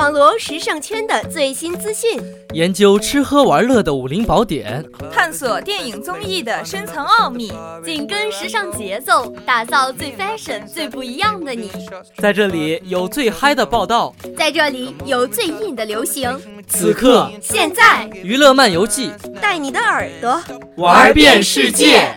网罗时尚圈的最新资讯，研究吃喝玩乐的武林宝典，探索电影综艺的深层奥秘，紧跟时尚节奏，打造最 fashion、最不一样的你。在这里有最嗨的报道，在这里有最硬的流行。此刻，现在，娱乐漫游记。带你的耳朵。玩遍世界。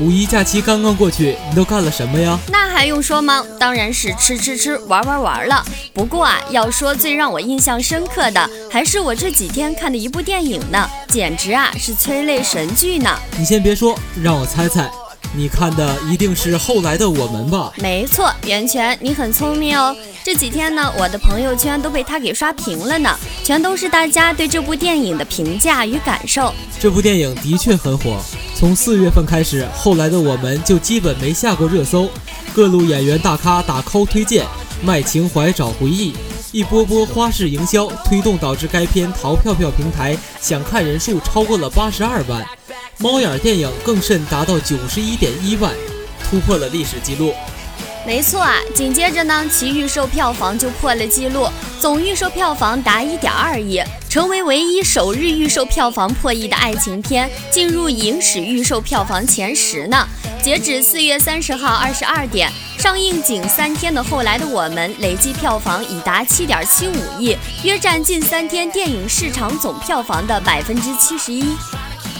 五一假期刚刚过去，你都干了什么呀？那还用说吗？当然是吃吃吃，玩玩玩了。不过啊，要说最让我印象深刻的，还是我这几天看的一部电影呢，简直啊是催泪神剧呢。你先别说，让我猜猜。你看的一定是后来的我们吧？没错，袁泉，你很聪明哦。这几天呢，我的朋友圈都被他给刷屏了呢，全都是大家对这部电影的评价与感受。这部电影的确很火，从四月份开始，后来的我们就基本没下过热搜。各路演员大咖打 call 推荐，卖情怀找回忆，一波波花式营销推动，导致该片淘票票平台想看人数超过了八十二万。猫眼电影更甚，达到九十一点一万，突破了历史记录。没错啊，紧接着呢，其预售票房就破了记录，总预售票房达一点二亿，成为唯一首日预售票房破亿的爱情片，进入影史预售票房前十呢。截止四月三十号二十二点，上映仅三天的《后来的我们》累计票房已达七点七五亿，约占近三天电影市场总票房的百分之七十一。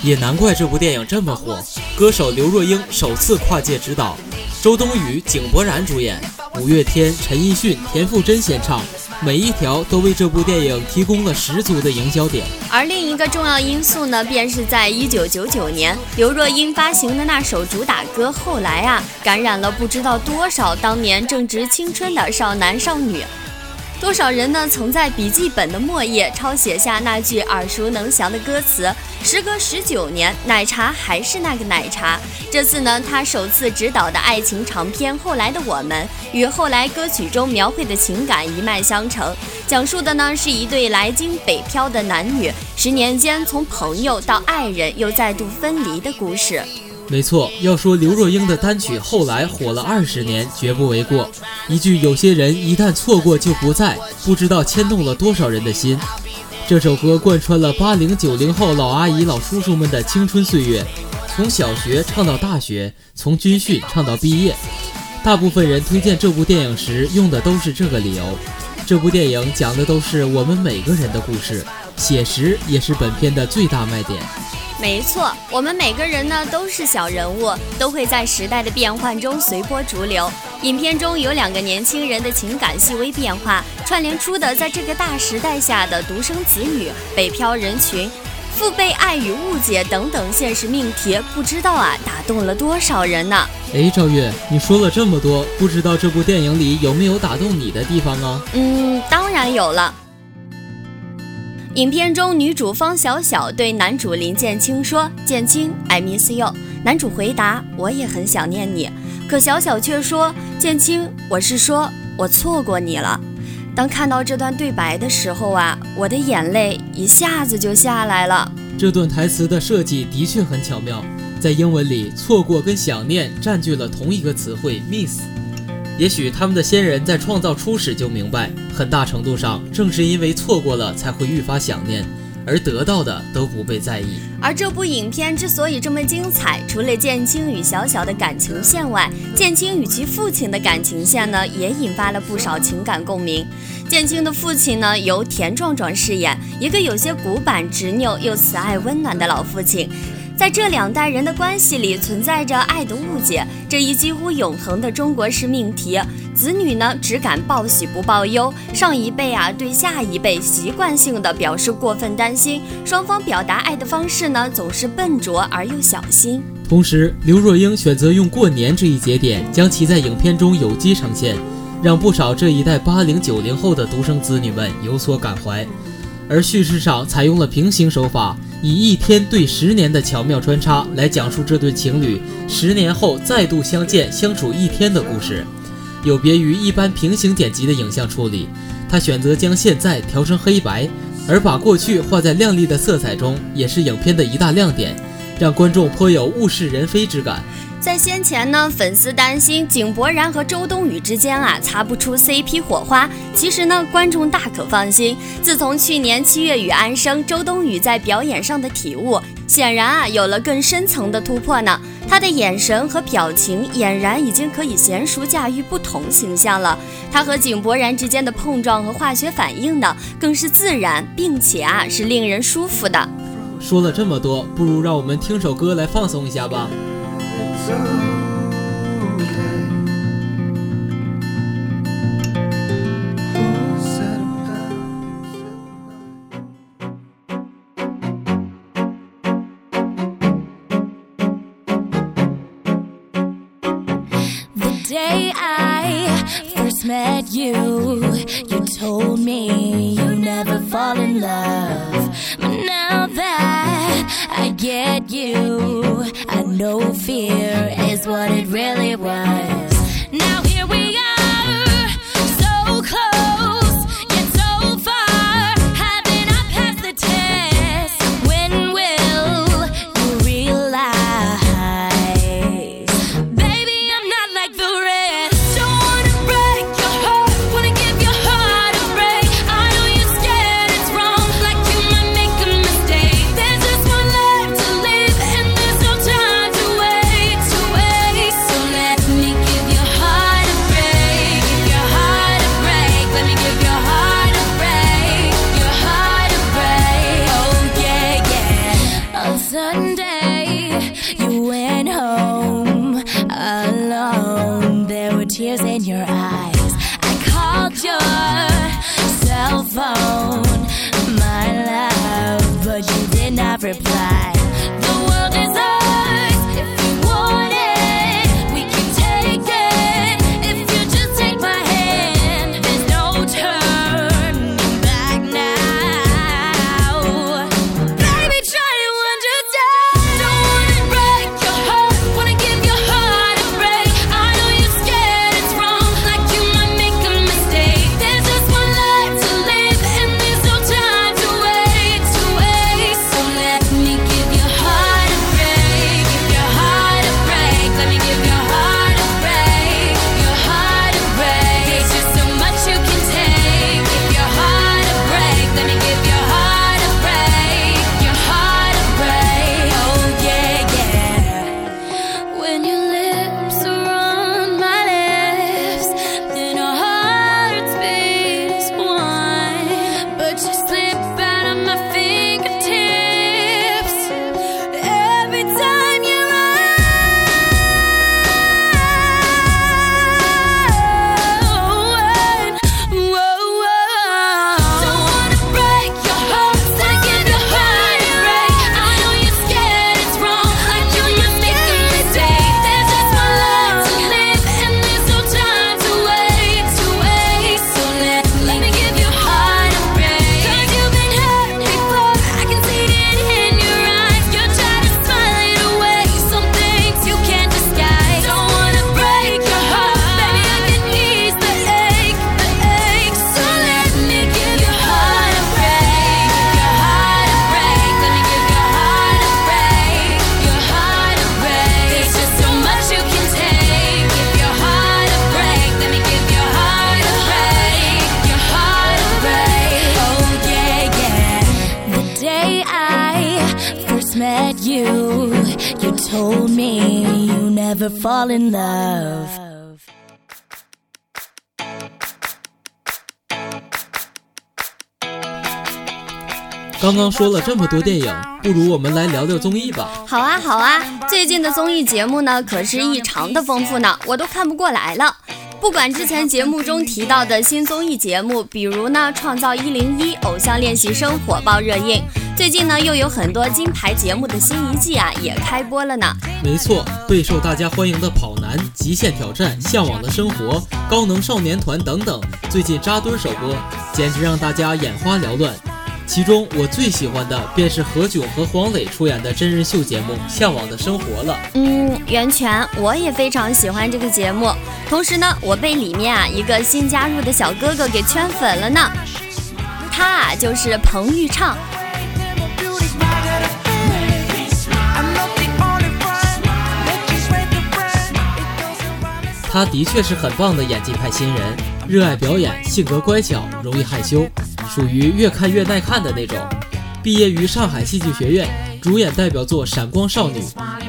也难怪这部电影这么火。歌手刘若英首次跨界执导，周冬雨、井柏然主演，五月天、陈奕迅、田馥甄献唱，每一条都为这部电影提供了十足的营销点。而另一个重要因素呢，便是在一九九九年，刘若英发行的那首主打歌《后来》啊，感染了不知道多少当年正值青春的少男少女。多少人呢？曾在笔记本的末页抄写下那句耳熟能详的歌词。时隔十九年，奶茶还是那个奶茶。这次呢，他首次执导的爱情长片《后来的我们》与后来歌曲中描绘的情感一脉相承，讲述的呢是一对来京北漂的男女十年间从朋友到爱人又再度分离的故事。没错，要说刘若英的单曲后来火了二十年，绝不为过。一句“有些人一旦错过就不在”，不知道牵动了多少人的心。这首歌贯穿了八零九零后老阿姨、老叔叔们的青春岁月，从小学唱到大学，从军训唱到毕业。大部分人推荐这部电影时用的都是这个理由。这部电影讲的都是我们每个人的故事，写实也是本片的最大卖点。没错，我们每个人呢都是小人物，都会在时代的变换中随波逐流。影片中有两个年轻人的情感细微变化，串联出的在这个大时代下的独生子女、北漂人群、父辈爱与误解等等现实命题，不知道啊打动了多少人呢？哎，赵月，你说了这么多，不知道这部电影里有没有打动你的地方啊？嗯，当然有了。影片中，女主方小小对男主林建清说：“建清，I miss you。”男主回答：“我也很想念你。”可小小却说：“建清，我是说我错过你了。”当看到这段对白的时候啊，我的眼泪一下子就下来了。这段台词的设计的确很巧妙，在英文里，错过跟想念占据了同一个词汇 “miss”。也许他们的先人在创造初始就明白，很大程度上正是因为错过了，才会愈发想念，而得到的都不被在意。而这部影片之所以这么精彩，除了建青与小小的感情线外，建青与其父亲的感情线呢，也引发了不少情感共鸣。建青的父亲呢，由田壮壮饰演，一个有些古板、执拗又慈爱温暖的老父亲。在这两代人的关系里存在着爱的误解，这一几乎永恒的中国式命题。子女呢只敢报喜不报忧，上一辈啊对下一辈习惯性的表示过分担心，双方表达爱的方式呢总是笨拙而又小心。同时，刘若英选择用过年这一节点，将其在影片中有机呈现，让不少这一代八零九零后的独生子女们有所感怀。而叙事上采用了平行手法，以一天对十年的巧妙穿插来讲述这对情侣十年后再度相见、相处一天的故事。有别于一般平行剪辑的影像处理，他选择将现在调成黑白，而把过去画在亮丽的色彩中，也是影片的一大亮点，让观众颇有物是人非之感。在先前呢，粉丝担心井柏然和周冬雨之间啊擦不出 CP 火花，其实呢，观众大可放心。自从去年七月与安生，周冬雨在表演上的体悟，显然啊有了更深层的突破呢。他的眼神和表情俨然已经可以娴熟驾驭不同形象了。他和井柏然之间的碰撞和化学反应呢，更是自然，并且啊是令人舒服的。说了这么多，不如让我们听首歌来放松一下吧。Day I first met you, you told me you never fall in love. I get you, I know fear is what it really was. Fall in love. 刚刚说了这么多电影，不如我们来聊聊综艺吧。好啊，好啊，最近的综艺节目呢，可是异常的丰富呢，我都看不过来了。不管之前节目中提到的新综艺节目，比如呢《创造一零一》《偶像练习生》火爆热映，最近呢又有很多金牌节目的新一季啊也开播了呢。没错，备受大家欢迎的《跑男》《极限挑战》《向往的生活》《高能少年团》等等，最近扎堆首播，简直让大家眼花缭乱。其中我最喜欢的便是何炅和黄磊出演的真人秀节目《向往的生活》了。嗯，袁泉，我也非常喜欢这个节目。同时呢，我被里面啊一个新加入的小哥哥给圈粉了呢。他啊就是彭昱畅。他的确是很棒的演技派新人，热爱表演，性格乖巧，容易害羞。属于越看越耐看的那种。毕业于上海戏剧学院，主演代表作《闪光少女》，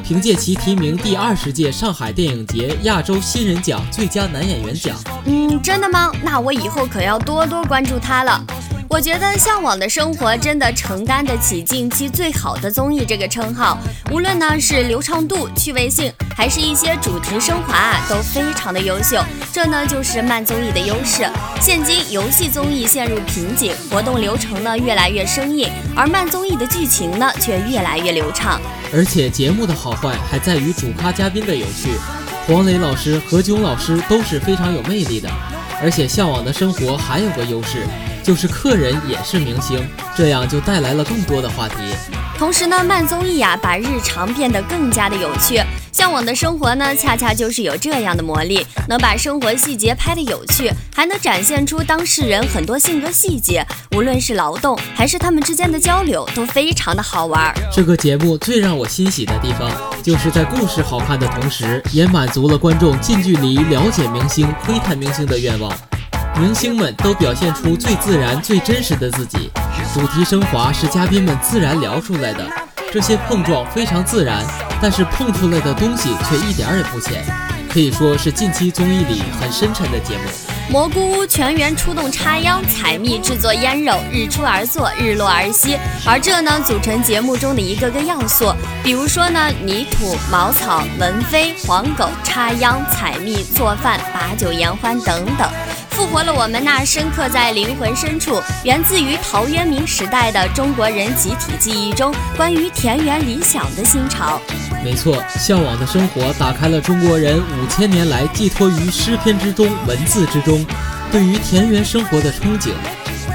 凭借其提名第二十届上海电影节亚洲新人奖最佳男演员奖。嗯，真的吗？那我以后可要多多关注他了。我觉得《向往的生活》真的承担得起近期最好的综艺这个称号，无论呢是流畅度、趣味性，还是一些主题升华啊，都非常的优秀。这呢就是慢综艺的优势。现今游戏综艺陷入瓶颈，活动流程呢越来越生硬，而慢综艺的剧情呢却越来越流畅。而且节目的好坏还在于主咖嘉宾的有趣。黄磊老师、何炅老师都是非常有魅力的，而且《向往的生活》还有个优势。就是客人也是明星，这样就带来了更多的话题。同时呢，慢综艺啊，把日常变得更加的有趣。向往的生活呢，恰恰就是有这样的魔力，能把生活细节拍得有趣，还能展现出当事人很多性格细节。无论是劳动还是他们之间的交流，都非常的好玩。这个节目最让我欣喜的地方，就是在故事好看的同时，也满足了观众近距离了解明星、窥探明星的愿望。明星们都表现出最自然、最真实的自己，主题升华是嘉宾们自然聊出来的，这些碰撞非常自然，但是碰出来的东西却一点也不浅，可以说是近期综艺里很深沉的节目。蘑菇屋全员出动插秧采蜜制作腌肉，日出而作，日落而息，而这呢组成节目中的一个个要素，比如说呢泥土、茅草、蚊飞、黄狗、插秧、采蜜、做饭、把酒言欢等等。复活了我们那深刻在灵魂深处、源自于陶渊明时代的中国人集体记忆中关于田园理想的新潮。没错，向往的生活打开了中国人五千年来寄托于诗篇之中、文字之中对于田园生活的憧憬。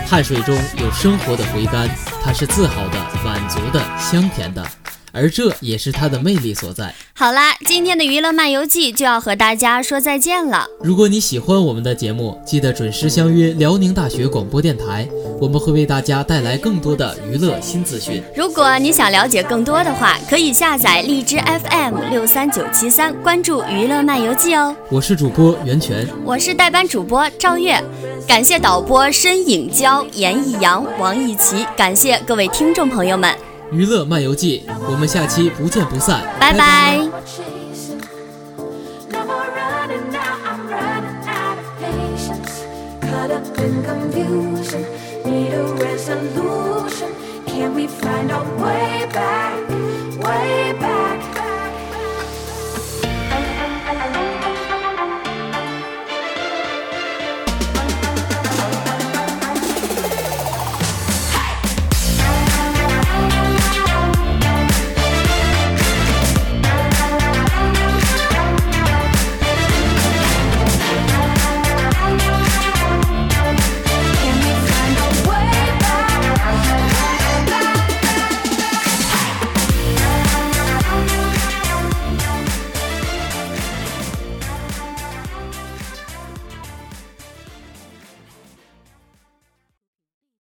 汗水中有生活的回甘，它是自豪的、满足的、香甜的。而这也是它的魅力所在。好啦，今天的娱乐漫游记就要和大家说再见了。如果你喜欢我们的节目，记得准时相约辽宁大学广播电台，我们会为大家带来更多的娱乐新资讯。如果你想了解更多的话，可以下载荔枝 FM 六三九七三，关注娱乐漫游记哦。我是主播袁泉，我是代班主播赵月，感谢导播申颖娇、严艺阳、王艺琪，感谢各位听众朋友们。娱乐漫游记，我们下期不见不散，拜拜。